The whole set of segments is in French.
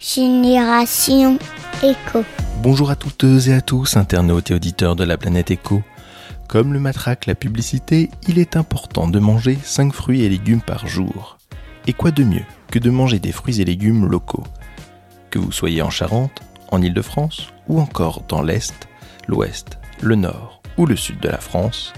Génération Éco. Bonjour à toutes et à tous, internautes et auditeurs de la planète Éco. Comme le matraque la publicité, il est important de manger 5 fruits et légumes par jour. Et quoi de mieux que de manger des fruits et légumes locaux? Que vous soyez en Charente, en Île-de-France ou encore dans l'Est, l'Ouest, le Nord ou le Sud de la France,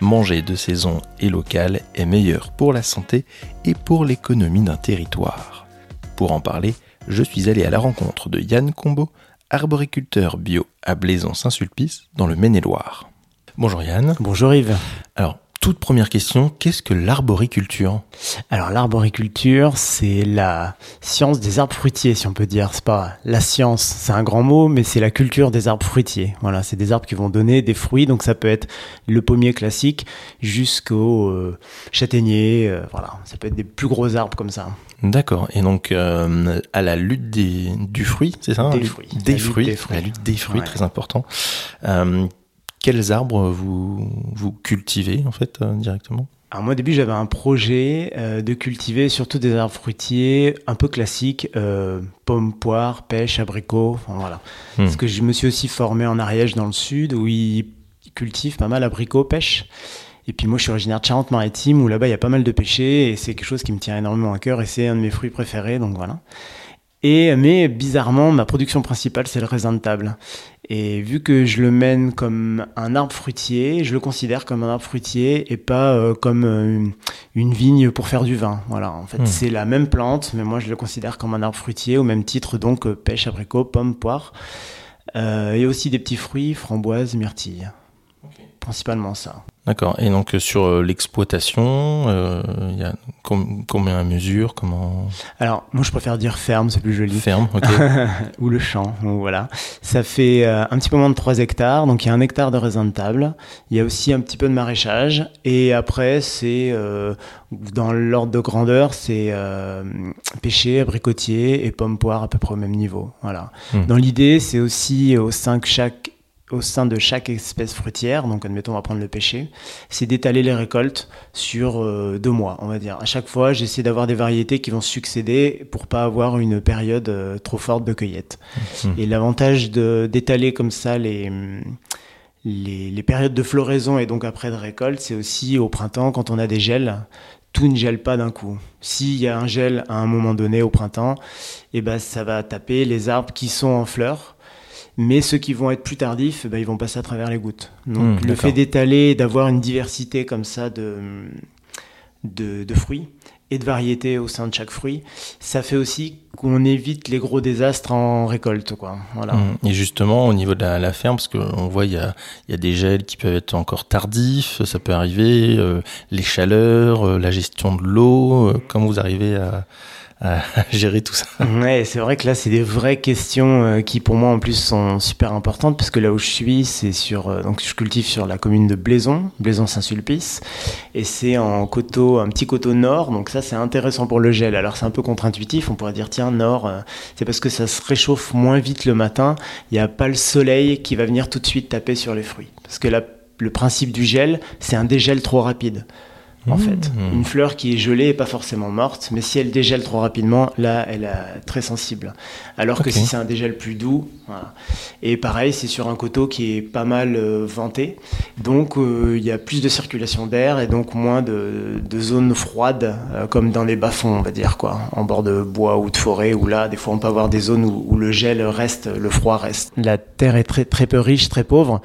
manger de saison et local est meilleur pour la santé et pour l'économie d'un territoire. Pour en parler, je suis allé à la rencontre de Yann Combo, arboriculteur bio à Blaison-Saint-Sulpice dans le Maine-et-Loire. Bonjour Yann. Bonjour Yves. Alors, toute première question, qu'est-ce que l'arboriculture? Alors l'arboriculture, c'est la science des arbres fruitiers, si on peut dire. C'est pas la science, c'est un grand mot, mais c'est la culture des arbres fruitiers. Voilà, c'est des arbres qui vont donner des fruits, donc ça peut être le pommier classique jusqu'au euh, châtaignier. euh, voilà, ça peut être des plus gros arbres comme ça. D'accord. Et donc, euh, à la lutte des, du fruit, c'est ça Des hein, fruits. Des La lutte fruits. des fruits. La lutte des fruits, Ouais. très important. Quels arbres vous, vous cultivez, en fait, euh, directement? Alors moi au début j'avais un projet euh, de cultiver surtout des arbres fruitiers un peu classiques, euh, pommes, poires, pêche, abricots, enfin voilà. Hmm. Parce que je me suis aussi formé en Ariège dans le sud où ils cultivent pas mal abricots, pêche. Et puis moi je suis originaire de Charente-Maritime où là-bas il y a pas mal de pêchés et c'est quelque chose qui me tient énormément à cœur et c'est un de mes fruits préférés donc voilà. Et mais bizarrement ma production principale c'est le raisin de table. Et vu que je le mène comme un arbre fruitier, je le considère comme un arbre fruitier et pas euh, comme euh, une- vigne pour faire du vin. Voilà, en fait, Hmm. c'est la même plante, mais moi je le considère comme un arbre fruitier au même titre donc euh, pêche, abricot, pomme, poire. Euh, et aussi des petits fruits, framboises, myrtilles. Principalement ça. D'accord. Et donc, euh, sur euh, l'exploitation, euh, il y a com- combien à mesure Comment? Alors, moi je préfère dire ferme, c'est plus joli. Ferme, ok. ou le champ, donc voilà. Ça fait euh, un petit peu moins de 3 hectares, donc il y a un hectare de raisin de table. Il y a aussi un petit peu de maraîchage. Et après, c'est euh, dans l'ordre de grandeur, c'est pêcher, abricotier et pomme poire à peu près au même niveau. Voilà. Hmm. Dans l'idée, c'est aussi au sein que chaque au sein de chaque espèce fruitière, donc admettons on va prendre le pêcher, c'est d'étaler les récoltes sur euh, deux mois, on va dire. À chaque fois, j'essaie d'avoir des variétés qui vont succéder pour pas avoir une période euh, trop forte de cueillette. Mhm. Et l'avantage de- d'étaler comme ça les, les, les périodes de floraison et donc après de récolte, c'est aussi au printemps quand on a des gels. Tout ne gèle pas d'un coup. S'il y a un gel à un moment donné au printemps, eh ben, ça va taper les arbres qui sont en fleurs. Mais ceux qui vont être plus tardifs, ben, ils vont passer à travers les gouttes. Donc Hmm, le fait d'étaler, d'avoir une diversité comme ça de, de, de fruits et de variétés au sein de chaque fruit, ça fait aussi qu'on évite les gros désastres en récolte. Quoi. Voilà. Mm. Et justement, au niveau de la, la ferme, parce qu'on voit, il y a, y a des gels qui peuvent être encore tardifs, ça peut arriver, euh, les chaleurs, euh, la gestion de l'eau, euh, comment vous arrivez à, à gérer tout ça Ouais, c'est vrai que là, c'est des vraies questions euh, qui, pour moi, en plus, sont super importantes parce que là où je suis, c'est sur. euh, donc, je cultive sur la commune de Blaison, Blaison-Saint-Sulpice, et c'est en coteau, un petit coteau nord. Donc, ça, c'est intéressant pour le gel. Alors, c'est un peu contre-intuitif. On pourrait dire, tiens, nord, euh, c'est parce que ça se réchauffe moins vite le matin. Il n'y a pas le soleil qui va venir tout de suite taper sur les fruits. Parce que là, le principe du gel, c'est un dégel trop rapide. En Mmh. fait, une fleur qui est gelée est pas forcément morte, mais si elle dégèle trop rapidement, là, elle est très sensible. Alors que si c'est un dégel plus doux, voilà. Et pareil, c'est sur un coteau qui est pas mal euh, venté, donc euh, il y a plus de circulation d'air et donc moins de, de zones froides, euh, comme dans les bas-fonds, on va dire quoi, en bord de bois ou de forêt, où là, des fois, on peut avoir des zones où, où le gel reste, le froid reste. La terre est très très peu riche, très pauvre,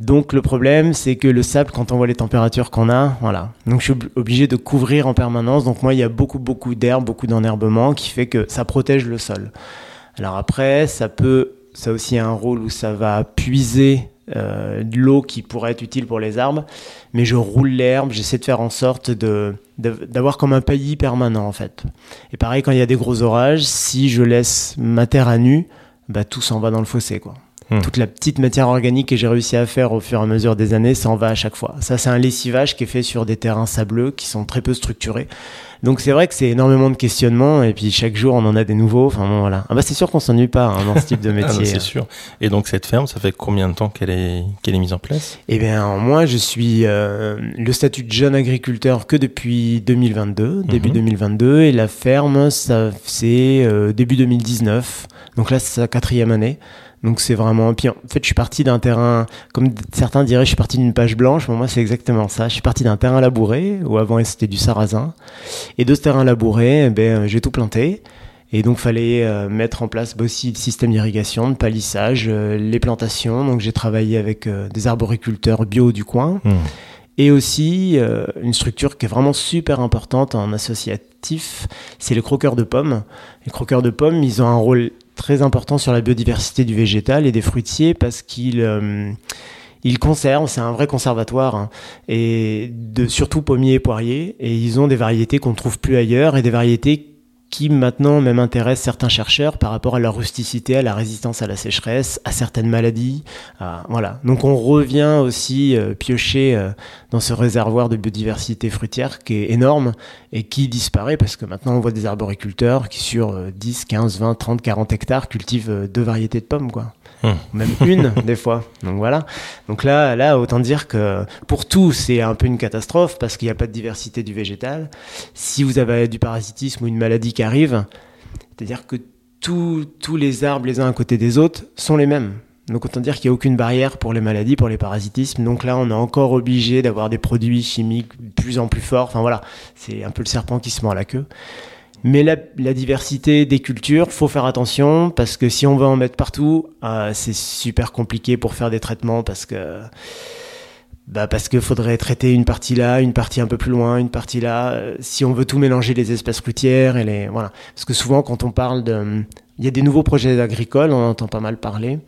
donc le problème, c'est que le sable, quand on voit les températures qu'on a, voilà. Donc je suis obligé de couvrir en permanence. Donc moi, il y a beaucoup beaucoup d'herbe, beaucoup d'enherbement qui fait que ça protège le sol. Alors après, ça peut, ça a aussi un rôle où ça va puiser euh, de l'eau qui pourrait être utile pour les arbres, mais je roule l'herbe, j'essaie de faire en sorte de- d'avoir comme un paillis permanent en fait. Et pareil, quand il y a des gros orages, si je laisse ma terre à nu, bah tout s'en va dans le fossé quoi. Hmm. Toute la petite matière organique que j'ai réussi à faire au fur et à mesure des années s'en va à chaque fois. Ça, c'est un lessivage qui est fait sur des terrains sableux qui sont très peu structurés. Donc c'est vrai que c'est énormément de questionnements et puis chaque jour on en a des nouveaux. Enfin bon voilà. Ah bah c'est sûr qu'on s'ennuie pas hein, dans ce type de Ah, métier. bah, c'est sûr. Et donc cette ferme, ça fait combien de temps qu'elle est, qu'elle est mise en place? Eh bien, moi, je suis euh, le statut de jeune agriculteur que depuis 2022, début Mhm. 2022, et la ferme, ça c'est euh, début 2019. Donc là, c'est sa quatrième année. Donc c'est vraiment. Puis en fait, je suis parti d'un terrain, comme certains diraient, je suis parti d'une page blanche. Mais moi, c'est exactement ça. Je suis parti d'un terrain labouré où avant c'était du sarrasin, et de ce terrain labouré, eh ben, j'ai tout planté. Et donc, fallait euh, mettre en place aussi le système d'irrigation, de palissage, euh, les plantations. Donc, j'ai travaillé avec euh, des arboriculteurs bio du coin Hmm. et aussi euh, une structure qui est vraiment super importante en associatif, c'est les croqueurs de pommes. Les croqueurs de pommes, ils ont un rôle très important sur la biodiversité du végétal et des fruitiers parce qu'ils euh, ils conservent, c'est un vrai conservatoire, hein, et de surtout pommiers et poiriers, et ils ont des variétés qu'on ne trouve plus ailleurs et des variétés qui maintenant même intéressent certains chercheurs par rapport à leur rusticité, à la résistance à la sécheresse, à certaines maladies. voilà. Donc on revient aussi euh, piocher euh, dans ce réservoir de biodiversité fruitière qui est énorme et qui disparaît parce que maintenant on voit des arboriculteurs qui sur euh, 10, 15, 20, 30, 40 hectares cultivent euh, deux variétés de pommes quoi. Même une des fois. Donc voilà. Donc là, là, autant dire que pour tout, c'est un peu une catastrophe parce qu'il n'y a pas de diversité du végétal. Si vous avez du parasitisme ou une maladie qui arrive, c'est-à-dire que tous- tous les arbres les uns à côté des autres sont les mêmes. Donc autant dire qu'il n'y a aucune barrière pour les maladies, pour les parasitismes. Donc là, on est encore obligé d'avoir des produits chimiques de plus en plus forts. Enfin voilà, c'est un peu le serpent qui se mord la queue. Mais la, diversité des cultures, faut faire attention parce que si on veut en mettre partout, euh, c'est super compliqué pour faire des traitements parce que bah parce qu'il faudrait traiter une partie là, une partie un peu plus loin, une partie là. Euh, si on veut tout mélanger les espèces fruitières et les voilà, parce que souvent quand on parle de, il y a des nouveaux projets agricoles, on en entend pas mal parler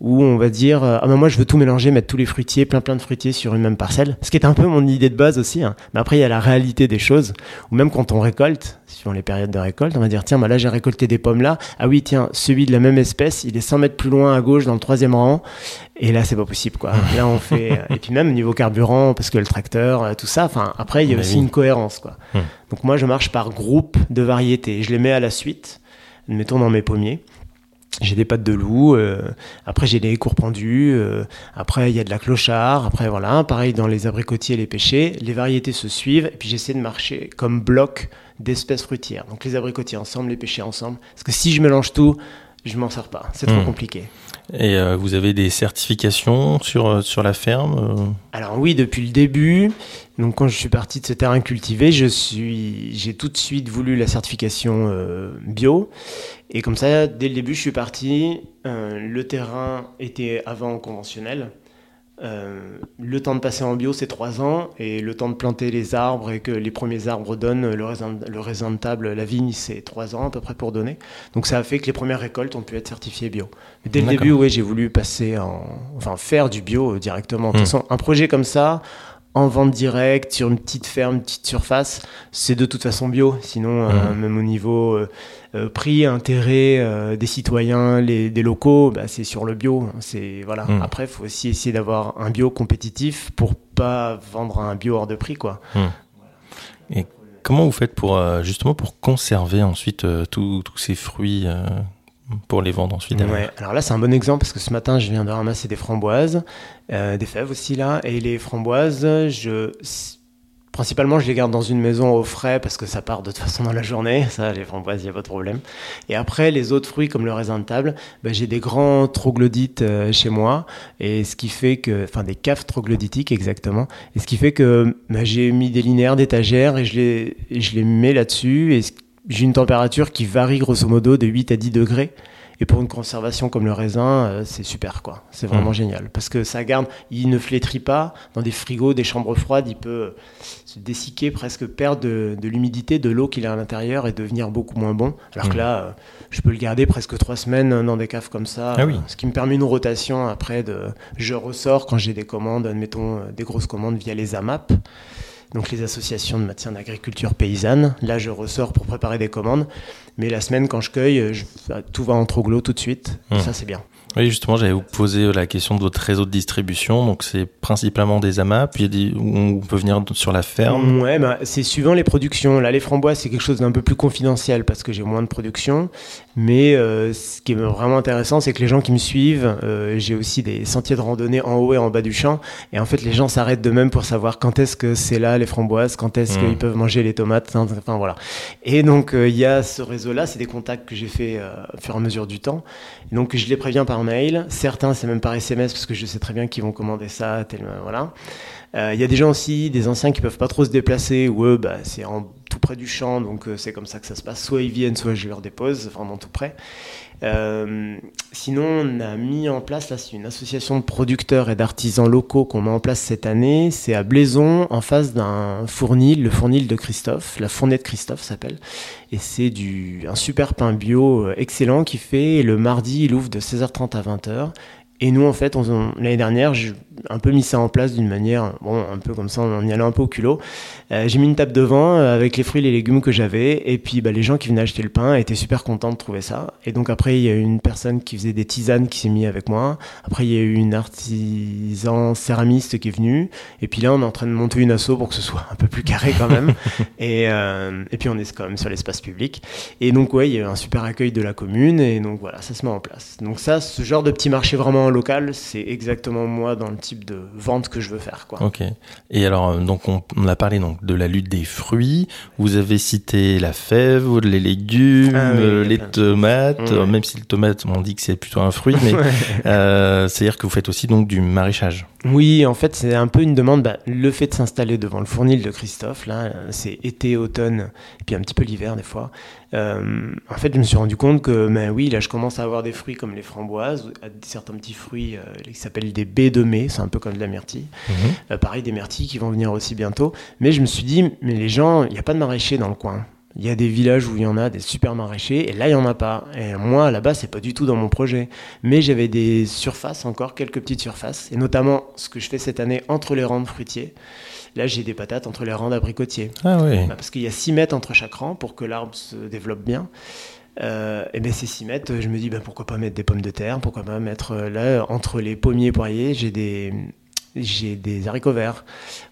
où on va dire euh, ah ben moi je veux tout mélanger, mettre tous les fruitiers, plein plein de fruitiers sur une même parcelle. Ce qui est un peu mon idée de base aussi. hein. Mais après il y a la réalité des choses. Ou même quand on récolte, suivant les périodes de récolte, on va dire tiens bah là j'ai récolté des pommes là. Ah oui tiens celui de la même espèce, il est 100 mètres plus loin à gauche dans le troisième rang. Et là c'est pas possible quoi. Là on fait euh, et puis même au niveau carburant parce que le tracteur, euh, tout ça. Enfin après il y a Bah aussi une cohérence quoi. Hmm. Donc moi je marche par groupe de variétés. Je les mets à la suite. Mettons dans mes pommiers. J'ai des pattes de loup, euh, après j'ai des cours pendus, euh, après il y a de la clochard, après voilà, pareil dans les abricotiers et les pêchers, les variétés se suivent, et puis j'essaie de marcher comme bloc d'espèces fruitières. Donc les abricotiers ensemble, les pêchers ensemble, parce que si je mélange tout, je m'en sors pas, c'est trop Hmm. compliqué. Et euh, vous avez des certifications sur, euh, sur la ferme euh Alors oui, depuis le début, donc quand je suis parti de ce terrain cultivé, je suis, j'ai tout de suite voulu la certification euh, bio. Et comme ça, dès le début, je suis parti. euh, le terrain était avant conventionnel. Euh, le temps de passer en bio, c'est trois ans. Et le temps de planter les arbres et que les premiers arbres donnent le raisin, le raisin de table, la vigne, c'est trois ans à peu près pour donner. Donc ça a fait que les premières récoltes ont pu être certifiées bio. Mais dès le début, oui, j'ai voulu passer en, enfin faire du bio euh, directement. De toute Hmm. façon, un projet comme ça, en vente directe, sur une petite ferme, une petite surface, c'est de toute façon bio. Sinon, euh, Mhm. même au niveau euh, euh, prix, intérêt euh, des citoyens, les, des locaux, bah, c'est sur le bio. C'est voilà. Mhm. Après, il faut aussi essayer d'avoir un bio compétitif pour pas vendre un bio hors de prix, quoi. Comment vous faites pour justement pour conserver ensuite tous tous ces fruits pour les vendre ensuite alors là, c'est un bon exemple parce que ce matin, je viens de ramasser des framboises, euh, des fèves aussi là. Et les framboises, je. Principalement, je les garde dans une maison au frais parce que ça part de toute façon dans la journée. Ça, les framboises, il n'y a pas de problème. Et après, les autres fruits comme le raisin de table, ben, j'ai des grands troglodytes euh, chez moi. Et ce qui fait que. Enfin, des caves troglodytiques exactement. Et ce qui fait que ben, j'ai mis des linéaires d'étagères et je les, et je les mets là-dessus. Et ce- j'ai une température qui varie grosso modo de 8 à 10 degrés. Et pour une conservation comme le raisin, euh, c'est super quoi. C'est vraiment Mhm. génial parce que ça garde, il ne flétrit pas dans des frigos, des chambres froides, il peut se dessiquer, presque perdre de, l'humidité, de l'eau qu'il a à l'intérieur et devenir beaucoup moins bon. Alors que Mhm. là, euh, je peux le garder presque trois semaines dans des caves comme ça, Ah oui. euh, ce qui me permet une rotation après de, je ressors quand j'ai des commandes, admettons euh, des grosses commandes via les AMAP. Donc les associations de maintien d'agriculture paysanne. Là, je ressors pour préparer des commandes. Mais la semaine, quand je cueille, je- tout va en troglo tout de suite. Mhm. Ça, c'est bien. Oui, justement, j'allais vous poser la question de votre réseau de distribution. Donc, c'est principalement des amas, puis on peut venir sur la ferme. Ouais, bah, c'est suivant les productions. Là, les framboises, c'est quelque chose d'un peu plus confidentiel parce que j'ai moins de production. Mais euh, ce qui est vraiment intéressant, c'est que les gens qui me suivent, euh, j'ai aussi des sentiers de randonnée en haut et en bas du champ. Et en fait, les gens s'arrêtent de même pour savoir quand est-ce que c'est là les framboises, quand est-ce mmh. qu'ils peuvent manger les tomates. Enfin, voilà. Et donc, euh, il y a ce réseau-là. C'est des contacts que j'ai fait au fur et à mesure du temps. donc, je les préviens par mail. Certains, c'est même par SMS parce que je sais très bien qu'ils vont commander ça. Tel, voilà. Il y a des gens aussi, des anciens qui peuvent pas trop se déplacer, ou eux, bah, c'est en tout près du champ, donc euh, c'est comme ça que ça se passe. Soit ils viennent, soit je leur dépose, vraiment tout près. Euh, sinon, on a mis en place, là, c'est une association de producteurs et d'artisans locaux qu'on met en place cette année. C'est à Blaison, en face d'un fournil, le fournil de Christophe, la fournée de Christophe s'appelle. Et c'est du, un super pain bio euh, excellent qui fait, le mardi, il ouvre de 16h30 à 20h. Et nous, en fait, l'année dernière, j'ai un peu mis ça en place d'une manière, bon, un peu comme ça, en y allant un peu au culot. Euh, j'ai mis une table devant euh, avec les fruits et les légumes que j'avais. Et puis, bah, les gens qui venaient acheter le pain étaient super contents de trouver ça. Et donc, après, il y a eu une personne qui faisait des tisanes qui s'est mis avec moi. Après, il y a eu une artisan céramiste qui est venue. Et puis là, on est en train de monter une asso pour que ce soit un peu plus carré quand même. et, euh, et puis, on est quand même sur l'espace public. Et donc, ouais, il y a eu un super accueil de la commune. Et donc, voilà, ça se met en place. Donc, ça, ce genre de petit marché vraiment local, c'est exactement moi dans le type de vente que je veux faire. Quoi. Ok. Et alors, euh, donc on, a parlé donc de la lutte des fruits. Vous avez cité la fève, les légumes, ah euh, les tomates. Même si le tomate, on dit que c'est plutôt un fruit, mais euh, c'est-à-dire que vous faites aussi donc du maraîchage. Oui, en fait, c'est un peu une demande. Bah, le fait de s'installer devant le fournil de Christophe, là, c'est été, automne, et puis un petit peu l'hiver des fois. Euh, en fait, je me suis rendu compte que, ben oui, là, je commence à avoir des fruits comme les framboises, certains petits fruits euh, qui s'appellent des baies de mai, c'est un peu comme de la myrtille. Mhm. Euh, pareil, des myrtilles qui vont venir aussi bientôt. Mais je me suis dit, mais les gens, il n'y a pas de maraîchers dans le coin. Il y a des villages où il y en a des super maraîchers et là il y en a pas. Et moi là-bas c'est pas du tout dans mon projet. Mais j'avais des surfaces encore, quelques petites surfaces et notamment ce que je fais cette année entre les rangs de fruitiers. Là j'ai des patates entre les rangs d'abricotiers. Ah oui. Bah, parce qu'il y a 6 mètres entre chaque rang pour que l'arbre se développe bien. Euh, et bien ces 6 mètres, je me dis ben, pourquoi pas mettre des pommes de terre, pourquoi pas mettre euh, là entre les pommiers et poiriers, j'ai des j'ai des haricots verts.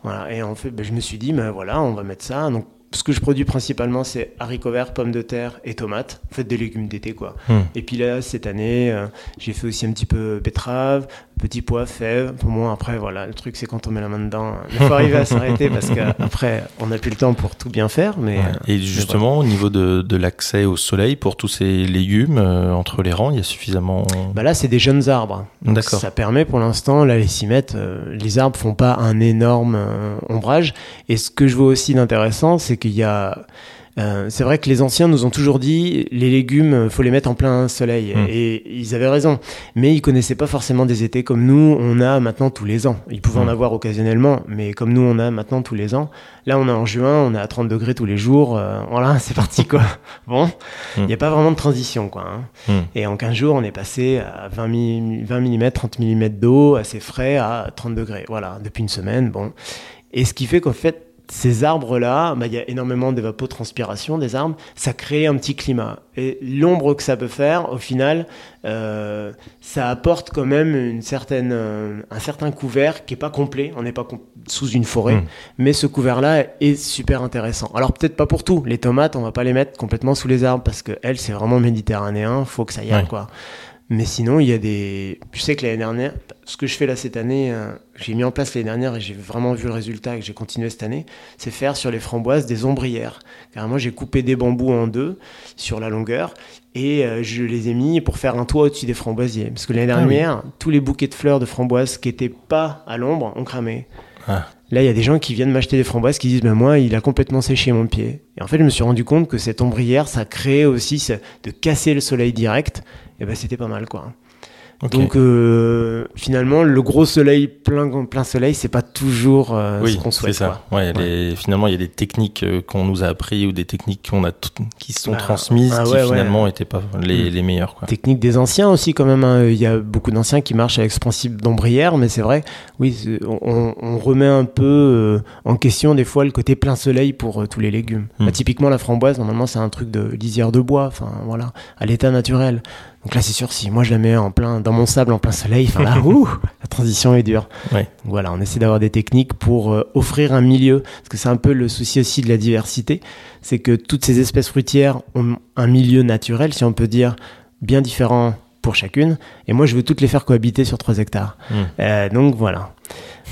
Voilà. Et en fait, ben, je me suis dit, ben voilà, on va mettre ça. Donc ce que je produis principalement, c'est haricots verts, pommes de terre et tomates. En fait, des légumes d'été, quoi. Hmm. Et puis là, cette année, euh, j'ai fait aussi un petit peu betterave, petits pois, fèves. Pour moi, après, voilà, le truc, c'est quand on met la main dedans, il faut arriver à s'arrêter parce qu'après, on n'a plus le temps pour tout bien faire. Mais, et justement, au niveau de, de l'accès au soleil pour tous ces légumes, euh, entre les rangs, il y a suffisamment. Bah là, c'est des jeunes arbres. D'accord. Ça permet pour l'instant, là, les 6 mètres, euh, les arbres font pas un énorme ombrage. Et ce que je vois aussi d'intéressant, c'est qu'il y a euh, c'est vrai que les anciens nous ont toujours dit les légumes, faut les mettre en plein soleil, hmm. et ils avaient raison. Mais ils connaissaient pas forcément des étés comme nous, on a maintenant tous les ans. Ils pouvaient en hmm. avoir occasionnellement, mais comme nous, on a maintenant tous les ans. Là, on est en juin, on est à 30 degrés tous les jours. Euh, voilà, c'est parti quoi. bon, hmm. il n'y a pas vraiment de transition quoi. Hein. Et en 15 jours, on est passé à 20, 20 mm, 30 mm d'eau, assez frais, à 30 degrés. Voilà, depuis une semaine. Bon. Et ce qui fait qu'en fait, ces arbres-là, bah, il y a énormément d'évapotranspiration des arbres, ça crée un petit climat. Et l'ombre que ça peut faire, au final, euh, ça apporte quand même une certaine, euh, un certain couvert qui est pas complet. On n'est pas sous une forêt, hmm. mais ce couvert-là est super intéressant. Alors peut-être pas pour tout. Les tomates, on va pas les mettre complètement sous les arbres parce que elles, c'est vraiment méditerranéen. Faut que ça y aille, quoi. Mais sinon, il y a des. Je sais que l'année dernière, ce que je fais là cette année, euh, j'ai mis en place l'année dernière et j'ai vraiment vu le résultat et que j'ai continué cette année, c'est faire sur les framboises des ombrières. Carrément, j'ai coupé des bambous en deux sur la longueur et euh, je les ai mis pour faire un toit au-dessus des framboisiers. Parce que l'année ah dernière, tous les bouquets de fleurs de framboises qui n'étaient pas à l'ombre ont cramé. Ah. Là, il y a des gens qui viennent m'acheter des framboises qui disent ben moi, il a complètement séché mon pied. Et en fait, je me suis rendu compte que cette ombrière, ça crée aussi de casser le soleil direct et ben c'était pas mal quoi. Donc euh, finalement, le gros soleil, plein, plein soleil, c'est pas toujours euh, ce qu'on souhaite. Ça. Ouais, Les, finalement, il y a des techniques euh, qu'on nous a appris ou des techniques qu'on a qui sont bah, transmises ah qui finalement n'étaient pas les, mm. les meilleures. Quoi. Techniques des anciens aussi quand même. Hein. Il y a beaucoup d'anciens qui marchent avec ce principe d'ombrière, mais c'est vrai, oui, on, on, remet un peu en question des fois le côté plein soleil pour tous les légumes. Bah, typiquement, la framboise, normalement, c'est un truc de lisière de bois, enfin voilà, à l'état naturel. Donc là, c'est sûr, si moi je la mets en plein, dans mon sable en plein soleil, enfin là, ouh, la transition est dure. Ouais. Voilà, on essaie d'avoir des techniques pour euh, offrir un milieu, parce que c'est un peu le souci aussi de la diversité, c'est que toutes ces espèces fruitières ont un milieu naturel, si on peut dire, bien différent pour chacune, et moi je veux toutes les faire cohabiter sur 3 hectares. Mm. Euh, donc voilà.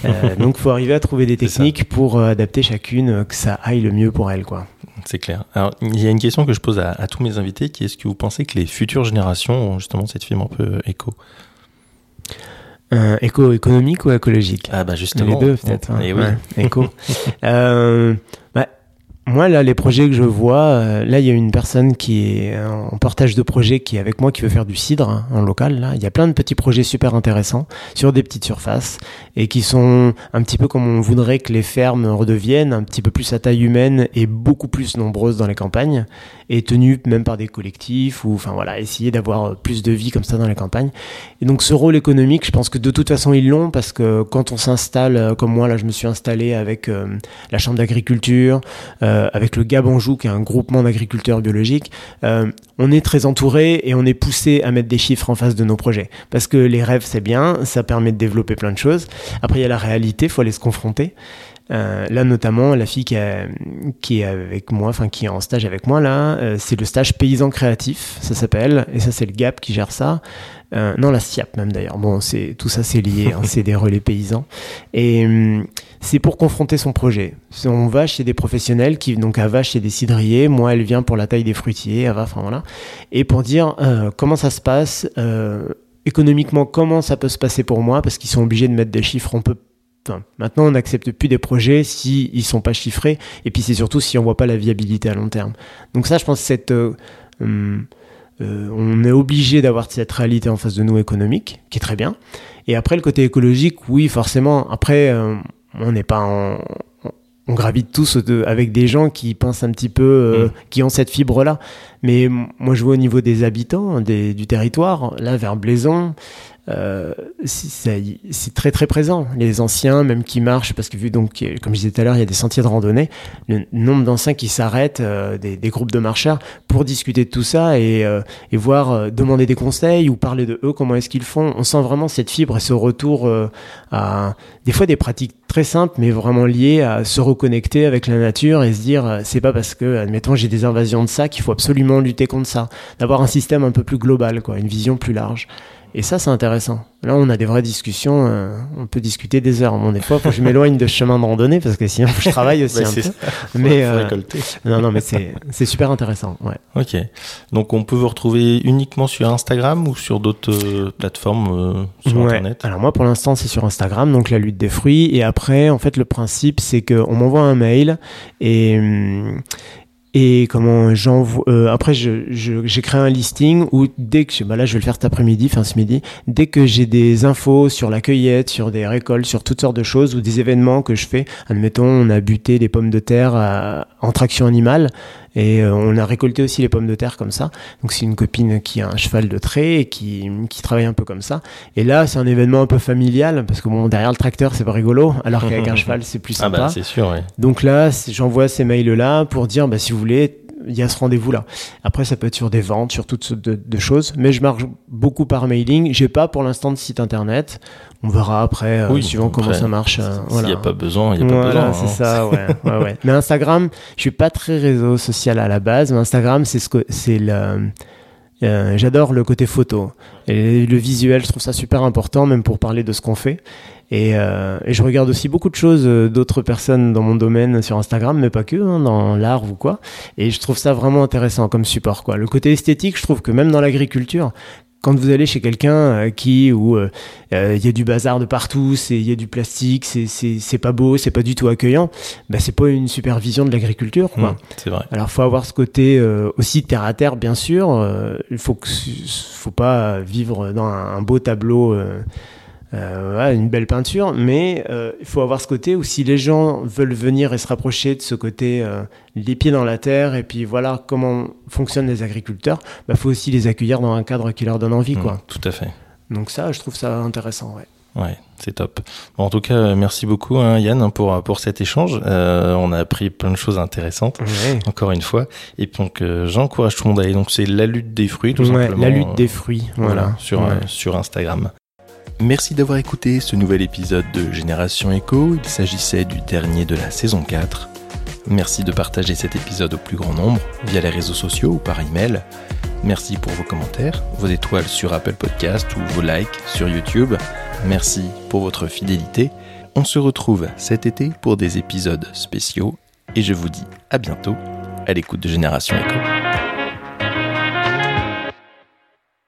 Euh, donc faut arriver à trouver des techniques pour euh, adapter chacune, que ça aille le mieux pour elle, quoi. C'est clair. Alors, il y a une question que je pose à, à tous mes invités, qui est est-ce que vous pensez que les futures générations ont justement cette fibre un peu euh, éco? Euh, éco-économique ou écologique? Ah bah justement. Les deux, peut-être. hein. Et oui. Ouais, éco. Euh, bah, moi, là, les projets que je vois, euh, là, il y a une personne qui est en portage de projet qui est avec moi, qui veut faire du cidre hein, en local. Là, il y a plein de petits projets super intéressants sur des petites surfaces et qui sont un petit peu comme on voudrait que les fermes redeviennent, un petit peu plus à taille humaine et beaucoup plus nombreuses dans les campagnes et tenues même par des collectifs ou, enfin voilà, essayer d'avoir plus de vie comme ça dans les campagnes. Et donc, ce rôle économique, je pense que de toute façon, ils l'ont parce que quand on s'installe, euh, comme moi, là, je me suis installé avec euh, la chambre d'agriculture, euh, avec le Gabanjou, qui est un groupement d'agriculteurs biologiques, on est très entouré et on est poussé à mettre des chiffres en face de nos projets. Parce que les rêves, c'est bien, ça permet de développer plein de choses. Après, il y a la réalité, faut aller se confronter. Euh, là, notamment, la fille qui, a- qui est avec moi, enfin qui est en stage avec moi, là, euh, c'est le stage paysan créatif, ça s'appelle, et ça, c'est le GAP qui gère ça. Euh, non, la SIAP même d'ailleurs. Bon, c'est tout ça, c'est lié, hein, c'est des relais paysans. Et hum, c'est pour confronter son projet. On va chez des professionnels qui donc elle va chez des cidriers. Moi, elle vient pour la taille des fruitiers. Elle va, enfin voilà, et pour dire euh, comment ça se passe euh, économiquement, comment ça peut se passer pour moi, parce qu'ils sont obligés de mettre des chiffres. On peut Enfin, maintenant, on n'accepte plus des projets si ils sont pas chiffrés, et puis c'est surtout si on voit pas la viabilité à long terme. Donc ça, je pense que cette, euh, euh, on est obligé d'avoir cette réalité en face de nous économique, qui est très bien. Et après, le côté écologique, oui, forcément. Après, euh, on n'est pas en, on gravite tous avec des gens qui pensent un petit peu, Mm. qui ont cette fibre-là. Mais moi, je vois au niveau des habitants des- du territoire, là, vers Blaison, euh, c'est- très très présent. Les anciens, même qui marchent, parce que vu donc, euh, comme je disais tout à l'heure, il y a des sentiers de randonnée, le nombre d'anciens qui s'arrêtent, euh, des, groupes de marcheurs, pour discuter de tout ça et, voir, demander des conseils ou parler de eux, comment est-ce qu'ils font. On sent vraiment cette fibre et ce retour à des fois des pratiques très simples, mais vraiment liées à se reconnecter avec la nature et se dire, c'est pas parce que, admettons, j'ai des invasions de ça qu'il faut absolument lutter contre ça. D'avoir un système un peu plus global, quoi, une vision plus large. Et ça, c'est intéressant. Là, on a des vraies discussions. euh, on peut discuter des heures. Bon, des fois, faut que je m'éloigne de ce chemin de randonnée parce que sinon, je travaille aussi Ouais, un c'est peu. ça. Mais euh, non, non, mais c'est super intéressant. Ouais. Ok. Donc on peut vous retrouver uniquement sur Instagram ou sur d'autres euh, plateformes euh, sur Ouais. Internet? Alors moi, pour l'instant, c'est sur Instagram, donc la lutte des fruits. Et après, en fait, le principe, c'est qu'on m'envoie un mail et hum, et comment j'envoie. euh, après, je, je- j'ai créé un listing où dès que je- bah là, je vais le faire cet après-midi, fin ce midi. Dès que j'ai des infos sur la cueillette, sur des récoltes, sur toutes sortes de choses ou des événements que je fais, admettons, on a buté des pommes de terre à- en traction animale. Et euh, on a récolté aussi les pommes de terre comme ça. Donc c'est une copine qui a un cheval de trait et qui, qui travaille un peu comme ça. Et là, c'est un événement un peu familial parce que bon, derrière le tracteur, c'est pas rigolo, alors qu'avec un cheval, c'est plus Ah sympa. bah c'est sûr, ouais. Donc là, j'envoie ces mails-là pour dire, bah, si vous voulez, il y a ce rendez-vous-là. Après, ça peut être sur des ventes, sur toutes sortes de, de choses, mais je marche beaucoup par mailing. J'ai pas pour l'instant de site internet. On verra après, euh, suivant comment ça marche. euh, S'il voilà. n'y a pas besoin, il n'y a Voilà, pas besoin. c'est hein. ça, ouais, ouais, ouais. Mais Instagram, je suis pas très réseau social à la base, mais Instagram, c'est ce que c'est le. Euh, J'adore le côté photo et le visuel. Je trouve ça super important, même pour parler de ce qu'on fait. Et, euh, je regarde aussi beaucoup de choses euh, d'autres personnes dans mon domaine sur Instagram, mais pas que, hein, dans l'art ou quoi. Et je trouve ça vraiment intéressant comme support. Le côté esthétique, je trouve que même dans l'agriculture, quand vous allez chez quelqu'un euh, qui où euh, euh, il y a du bazar de partout, c'est il y a du plastique, c'est c'est c'est pas beau, c'est pas du tout accueillant, bah c'est pas une supervision de l'agriculture quoi. Hum, c'est vrai. Alors faut avoir ce côté euh, aussi terre à terre bien sûr, euh, il faut que faut pas vivre dans un, un beau tableau euh, ouais, une belle peinture, mais euh, il faut avoir ce côté où si les gens veulent venir et se rapprocher de ce côté euh, les pieds dans la terre et puis voilà comment fonctionnent les agriculteurs, bah faut aussi les accueillir dans un cadre qui leur donne envie quoi. Hum, tout à fait. Donc ça, je trouve ça intéressant, ouais. Ouais, c'est top. Bon, en tout cas, merci beaucoup hein, Yann pour pour cet échange. Euh, on a appris plein de choses intéressantes. Encore une fois. Et donc euh, j'encourage tout le monde à aller. Donc c'est la lutte des fruits, tout simplement. La lutte des fruits. Voilà, sur sur Instagram. Merci d'avoir écouté ce nouvel épisode de Génération Echo. Il s'agissait du dernier de la saison 4. Merci de partager cet épisode au plus grand nombre via les réseaux sociaux ou par email. Merci pour vos commentaires, vos étoiles sur Apple Podcast ou vos likes sur YouTube. Merci pour votre fidélité. On se retrouve cet été pour des épisodes spéciaux et je vous dis à bientôt à l'écoute de Génération Echo.